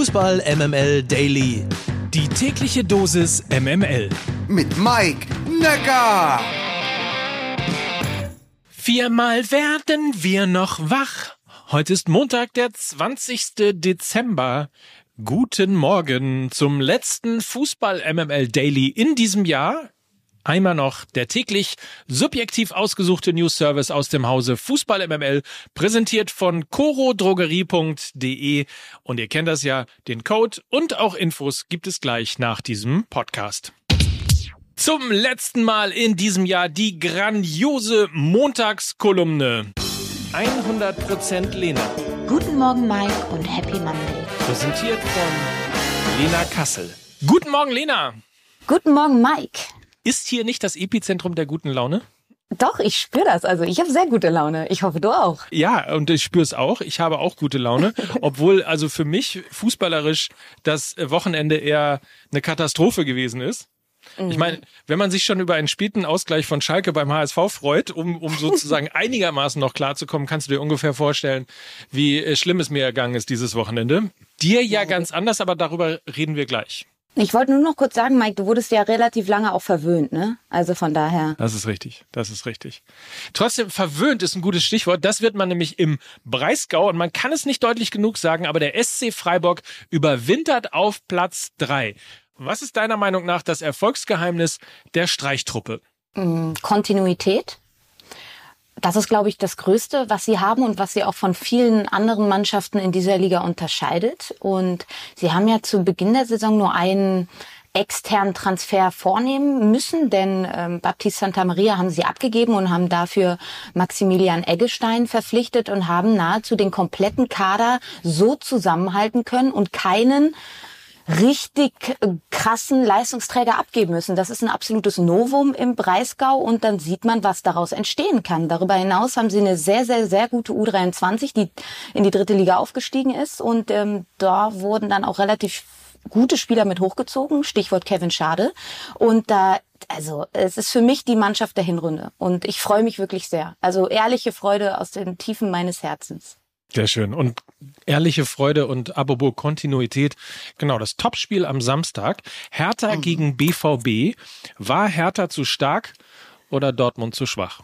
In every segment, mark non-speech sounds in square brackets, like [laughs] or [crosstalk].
Fußball MML Daily. Die tägliche Dosis MML. Mit Mike Necker. Viermal werden wir noch wach. Heute ist Montag, der 20. Dezember. Guten Morgen zum letzten Fußball MML Daily in diesem Jahr. Einmal noch der täglich subjektiv ausgesuchte News Service aus dem Hause Fußball MML, präsentiert von corodrogerie.de. Und ihr kennt das ja, den Code und auch Infos gibt es gleich nach diesem Podcast. Zum letzten Mal in diesem Jahr die grandiose Montagskolumne. 100% Lena. Guten Morgen, Mike, und Happy Monday. Präsentiert von Lena Kassel. Guten Morgen, Lena. Guten Morgen, Mike. Ist hier nicht das Epizentrum der guten Laune? Doch, ich spüre das. Also ich habe sehr gute Laune. Ich hoffe, du auch. Ja, und ich spüre es auch. Ich habe auch gute Laune. [laughs] Obwohl also für mich fußballerisch das Wochenende eher eine Katastrophe gewesen ist. Ich meine, wenn man sich schon über einen späten Ausgleich von Schalke beim HSV freut, um, um [laughs] sozusagen einigermaßen noch klarzukommen, kannst du dir ungefähr vorstellen, wie äh, schlimm es mir ergangen ist dieses Wochenende. Dir ja ganz anders, aber darüber reden wir gleich. Ich wollte nur noch kurz sagen, Mike, du wurdest ja relativ lange auch verwöhnt, ne? Also von daher. Das ist richtig, das ist richtig. Trotzdem, verwöhnt ist ein gutes Stichwort. Das wird man nämlich im Breisgau und man kann es nicht deutlich genug sagen, aber der SC Freiburg überwintert auf Platz drei. Was ist deiner Meinung nach das Erfolgsgeheimnis der Streichtruppe? Mm, Kontinuität. Das ist, glaube ich, das Größte, was sie haben und was sie auch von vielen anderen Mannschaften in dieser Liga unterscheidet. Und sie haben ja zu Beginn der Saison nur einen externen Transfer vornehmen müssen, denn ähm, Baptiste Santa Maria haben sie abgegeben und haben dafür Maximilian Eggestein verpflichtet und haben nahezu den kompletten Kader so zusammenhalten können und keinen richtig krassen Leistungsträger abgeben müssen. Das ist ein absolutes Novum im Breisgau und dann sieht man, was daraus entstehen kann. Darüber hinaus haben sie eine sehr, sehr, sehr gute U23, die in die dritte Liga aufgestiegen ist und ähm, da wurden dann auch relativ gute Spieler mit hochgezogen, Stichwort Kevin Schade. Und da, also es ist für mich die Mannschaft der Hinrunde und ich freue mich wirklich sehr. Also ehrliche Freude aus den Tiefen meines Herzens. Sehr schön. Und ehrliche Freude und apropos Kontinuität. Genau, das Topspiel am Samstag. Hertha Mhm. gegen BVB. War Hertha zu stark oder Dortmund zu schwach?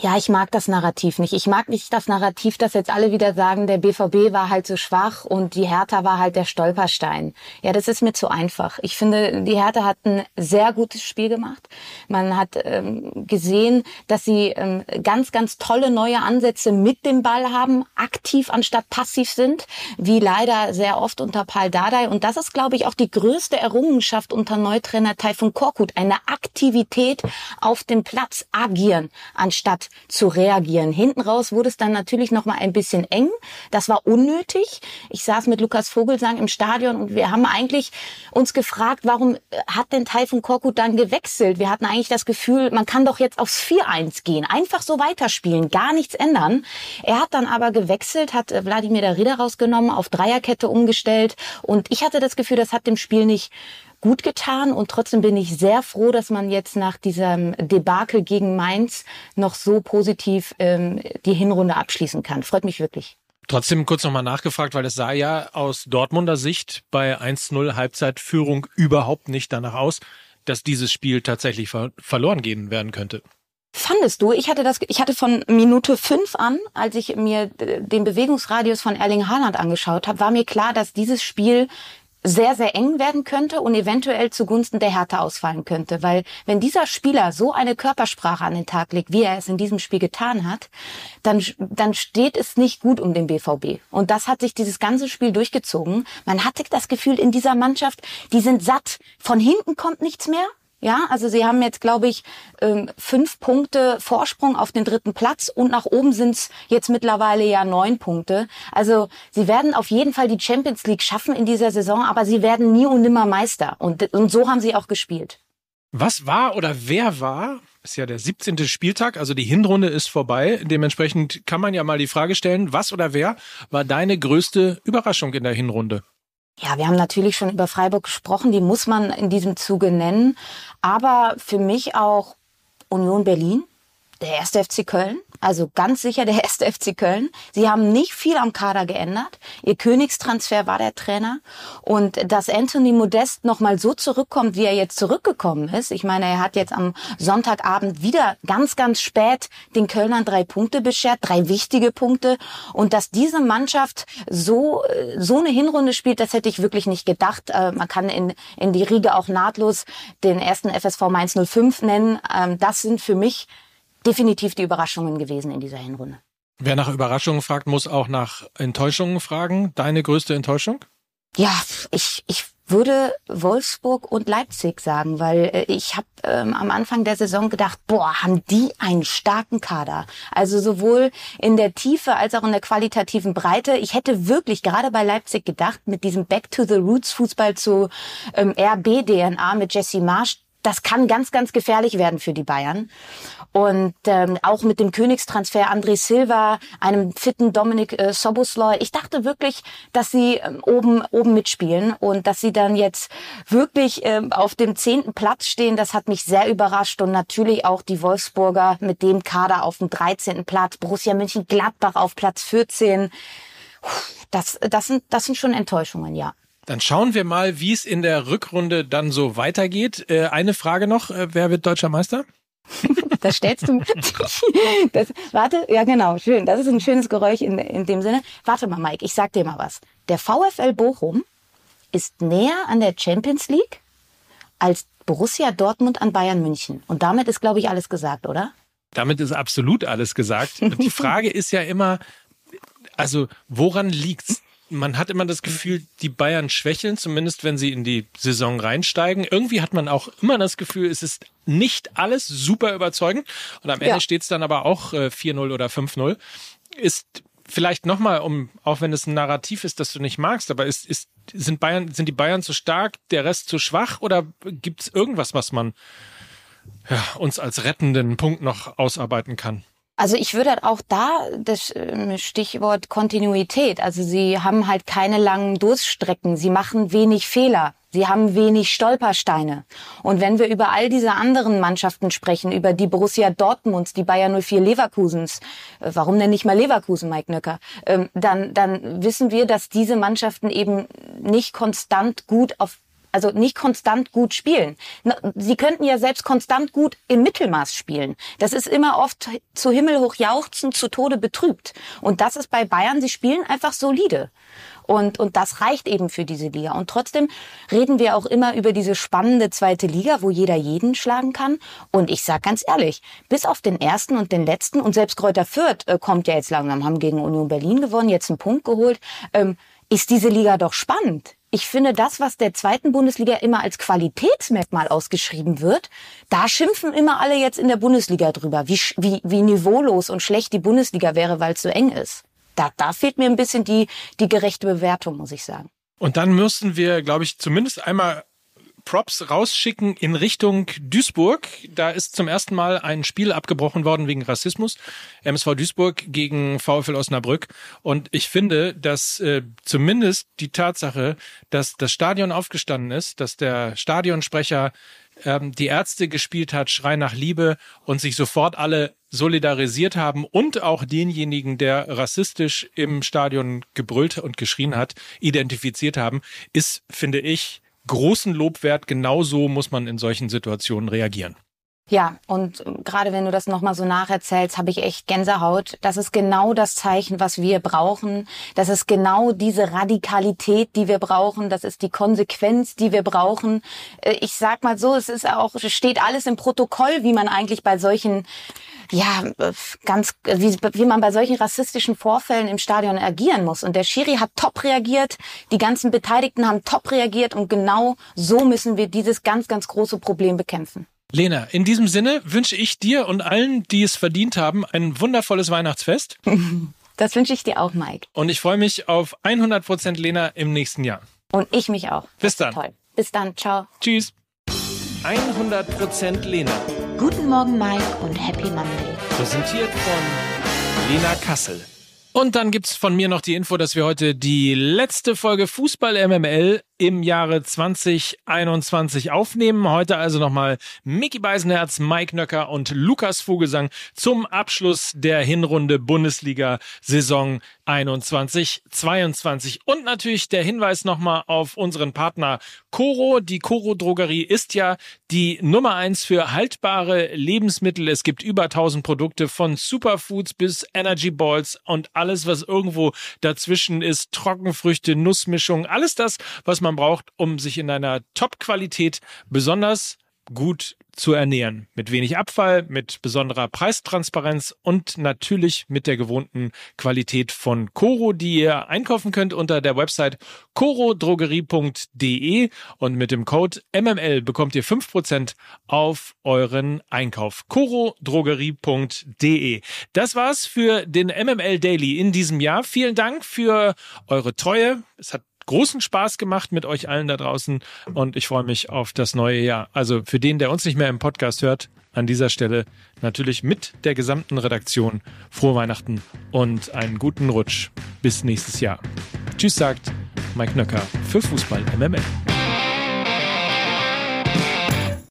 Ja, ich mag das Narrativ nicht. Ich mag nicht das Narrativ, dass jetzt alle wieder sagen, der BVB war halt so schwach und die Hertha war halt der Stolperstein. Ja, das ist mir zu einfach. Ich finde, die Hertha hat ein sehr gutes Spiel gemacht. Man hat ähm, gesehen, dass sie ähm, ganz, ganz tolle neue Ansätze mit dem Ball haben, aktiv anstatt passiv sind, wie leider sehr oft unter Paul Dardai. Und das ist, glaube ich, auch die größte Errungenschaft unter Neutrainer Taifun Korkut. Eine Aktivität auf dem Platz agieren, anstatt zu reagieren. Hinten raus wurde es dann natürlich noch mal ein bisschen eng. Das war unnötig. Ich saß mit Lukas Vogelsang im Stadion und wir haben eigentlich uns gefragt, warum hat denn Taifun Korkut dann gewechselt? Wir hatten eigentlich das Gefühl, man kann doch jetzt aufs 4-1 gehen, einfach so weiterspielen, gar nichts ändern. Er hat dann aber gewechselt, hat äh, Wladimir Darida rausgenommen, auf Dreierkette umgestellt und ich hatte das Gefühl, das hat dem Spiel nicht gut getan und trotzdem bin ich sehr froh, dass man jetzt nach diesem Debakel gegen Mainz noch so positiv ähm, die Hinrunde abschließen kann. Freut mich wirklich. Trotzdem kurz nochmal nachgefragt, weil es sah ja aus Dortmunder Sicht bei 1-0 Halbzeitführung überhaupt nicht danach aus, dass dieses Spiel tatsächlich ver verloren gehen werden könnte. Fandest du? Ich hatte das, ich hatte von Minute fünf an, als ich mir äh, den Bewegungsradius von Erling Haaland angeschaut habe, war mir klar, dass dieses Spiel sehr, sehr eng werden könnte und eventuell zugunsten der Härte ausfallen könnte. Weil wenn dieser Spieler so eine Körpersprache an den Tag legt, wie er es in diesem Spiel getan hat, dann, dann steht es nicht gut um den BVB. Und das hat sich dieses ganze Spiel durchgezogen. Man hatte das Gefühl in dieser Mannschaft, die sind satt. Von hinten kommt nichts mehr. Ja, also sie haben jetzt, glaube ich, ähm, fünf Punkte Vorsprung auf den dritten Platz und nach oben sind es jetzt mittlerweile ja neun Punkte. Also sie werden auf jeden Fall die Champions League schaffen in dieser Saison, aber sie werden nie und nimmer Meister. Und, und so haben sie auch gespielt. Was war oder wer war? Ist ja der 17. Spieltag, also die Hinrunde ist vorbei. Dementsprechend kann man ja mal die Frage stellen, was oder wer war deine größte Überraschung in der Hinrunde? Ja, wir haben natürlich schon über Freiburg gesprochen, die muss man in diesem Zuge nennen. Aber für mich auch Union Berlin. Der erste FC Köln, also ganz sicher der [laughs] erste FC Köln. Sie haben nicht viel am Kader geändert. Ihr Königstransfer war der Trainer und dass Anthony Modest noch mal so zurückkommt, wie er jetzt zurückgekommen ist. Ich meine, er hat jetzt am Sonntagabend wieder ganz ganz spät den Kölnern drei Punkte beschert, drei wichtige Punkte und dass diese Mannschaft so so eine Hinrunde spielt, das hätte ich wirklich nicht gedacht. Äh, man kann in in die Riege auch nahtlos den ersten FSV Mainz 05 nennen. Ähm, das sind für mich definitiv die Überraschungen gewesen in dieser Hinrunde. Wer nach Überraschungen fragt, muss auch nach Enttäuschungen fragen. Deine größte Enttäuschung? Ja, ich, ich würde Wolfsburg und Leipzig sagen, weil äh, ich habe ähm, am Anfang der Saison gedacht, boah, haben die einen starken Kader. Also sowohl in der Tiefe als auch in der qualitativen Breite. Ich hätte wirklich gerade bei Leipzig gedacht, mit diesem Back to the Roots Fußball zu ähm, RB-DNA mit Jesse Marsch, das kann ganz, ganz gefährlich werden für die Bayern. Und ähm, auch mit dem Königstransfer André Silva, einem fitten Dominik äh, Soboslai. Ich dachte wirklich, dass sie ähm, oben oben mitspielen und dass sie dann jetzt wirklich ähm, auf dem zehnten Platz stehen. Das hat mich sehr überrascht und natürlich auch die Wolfsburger mit dem Kader auf dem dreizehnten Platz, Borussia Mönchengladbach auf Platz 14. Das, das sind das sind schon Enttäuschungen, ja. Dann schauen wir mal, wie es in der Rückrunde dann so weitergeht. Äh, eine Frage noch, äh, wer wird deutscher Meister? [laughs] das stellst du. [laughs] das, warte, ja genau, schön. Das ist ein schönes Geräusch in, in dem Sinne. Warte mal, Mike, ich sag dir mal was. Der VfL Bochum ist näher an der Champions League als Borussia Dortmund an Bayern München. Und damit ist, glaube ich, alles gesagt, oder? Damit ist absolut alles gesagt. Und die [laughs] Frage ist ja immer, also woran liegt's? Man hat immer das Gefühl, die Bayern schwächeln, zumindest wenn sie in die Saison reinsteigen. Irgendwie hat man auch immer das Gefühl, es ist nicht alles super überzeugend. Und am Ende ja. steht es dann aber auch äh, 4-0 oder 5-0. Ist vielleicht nochmal, um, auch wenn es ein Narrativ ist, das du nicht magst, aber ist, ist, sind Bayern, sind die Bayern zu stark, der Rest zu schwach oder gibt es irgendwas, was man ja, uns als rettenden Punkt noch ausarbeiten kann? Also ich würde auch da das ähm, Stichwort Kontinuität. Also sie haben halt keine langen Durststrecken. Sie machen wenig Fehler. Sie haben wenig Stolpersteine. Und wenn wir über all diese anderen Mannschaften sprechen, über die Borussia Dortmunds, die Bayern 04 Leverkusens, äh, warum denn nicht mal Leverkusen, Mike Nöcker, ähm, dann, dann wissen wir, dass diese Mannschaften eben nicht konstant gut auf also nicht konstant gut spielen. Sie könnten ja selbst konstant gut im Mittelmaß spielen. Das ist immer oft zu Himmel hoch jauchzen, zu Tode betrübt. Und das ist bei Bayern, sie spielen einfach solide. Und, und das reicht eben für diese Liga. Und trotzdem reden wir auch immer über diese spannende zweite Liga, wo jeder jeden schlagen kann. Und ich sag ganz ehrlich, bis auf den ersten und den letzten, und selbst Kräuter Fürth äh, kommt ja jetzt langsam, haben gegen Union Berlin gewonnen, jetzt einen Punkt geholt, ähm, ist diese Liga doch spannend ich finde, das, was der zweiten Bundesliga immer als Qualitätsmerkmal ausgeschrieben wird, da schimpfen immer alle jetzt in der Bundesliga drüber, wie, wie, wie niveaulos und schlecht die Bundesliga wäre, weil es so eng ist. Da, da fehlt mir ein bisschen die, die gerechte Bewertung, muss ich sagen. Und dann müssen wir, glaube ich, zumindest einmal Props rausschicken in Richtung Duisburg. Da ist zum ersten Mal ein Spiel abgebrochen worden wegen Rassismus. MSV Duisburg gegen VfL Osnabrück. Und ich finde, dass äh, zumindest die Tatsache, dass das Stadion aufgestanden ist, dass der Stadionsprecher ähm, die Ärzte gespielt hat, Schrei nach Liebe und sich sofort alle solidarisiert haben und auch denjenigen, der rassistisch im Stadion gebrüllt und geschrien hat, identifiziert haben, ist, finde ich, großen Lob wert. Genauso muss man in solchen Situationen reagieren. Ja, und gerade wenn du das nochmal so nacherzählst, habe ich echt Gänsehaut. Das ist genau das Zeichen, was wir brauchen. Das ist genau diese Radikalität, die wir brauchen. Das ist die Konsequenz, die wir brauchen. Äh, ich sag mal so, es ist auch, steht alles im Protokoll, wie man eigentlich bei solchen ja, ganz, wie, wie man bei solchen rassistischen Vorfällen im Stadion agieren muss. Und der Schiri hat top reagiert, die ganzen Beteiligten haben top reagiert und genau so müssen wir dieses ganz, ganz große Problem bekämpfen. Lena, in diesem Sinne wünsche ich dir und allen, die es verdient haben, ein wundervolles Weihnachtsfest. [laughs] Das wünsche ich dir auch, Mike. Und ich freue mich auf 100% Lena im nächsten Jahr. Und ich mich auch. Bis dann. Toll. Bis dann. Ciao. Tschüss. 100% Lena. Guten Morgen, Mike und Happy Monday. Präsentiert von Lena Kassel. Und dann gibt's von mir noch die Info, dass wir heute die letzte Folge Fußball MML im Jahre 2021 aufnehmen. Heute also nochmal Mickey Beisenherz, Mike Nöcker und Lukas Vogelsang zum Abschluss der Hinrunde Bundesliga Saison 21, 22. Und natürlich der Hinweis nochmal auf unseren Partner Coro. Die Coro Drogerie ist ja die Nummer eins für haltbare Lebensmittel. Es gibt über 1000 Produkte von Superfoods bis Energy Balls und alles, was irgendwo dazwischen ist. Trockenfrüchte, Nussmischung, alles das, was man braucht, um sich in einer Top-Qualität besonders gut zu ernähren. Mit wenig Abfall, mit besonderer Preistransparenz und natürlich mit der gewohnten Qualität von Coro, die ihr einkaufen könnt unter der Website corodrogerie.de und mit dem Code MML bekommt ihr fünf Prozent auf euren Einkauf. corodrogerie.de. Das war's für den MML Daily in diesem Jahr. Vielen Dank für eure Treue. Es hat großen Spaß gemacht mit euch allen da draußen und ich freue mich auf das neue Jahr. Also für den, der uns nicht mehr im Podcast hört, an dieser Stelle natürlich mit der gesamten Redaktion frohe Weihnachten und einen guten Rutsch bis nächstes Jahr. Tschüss sagt Mike Nöcker für Fußball MML.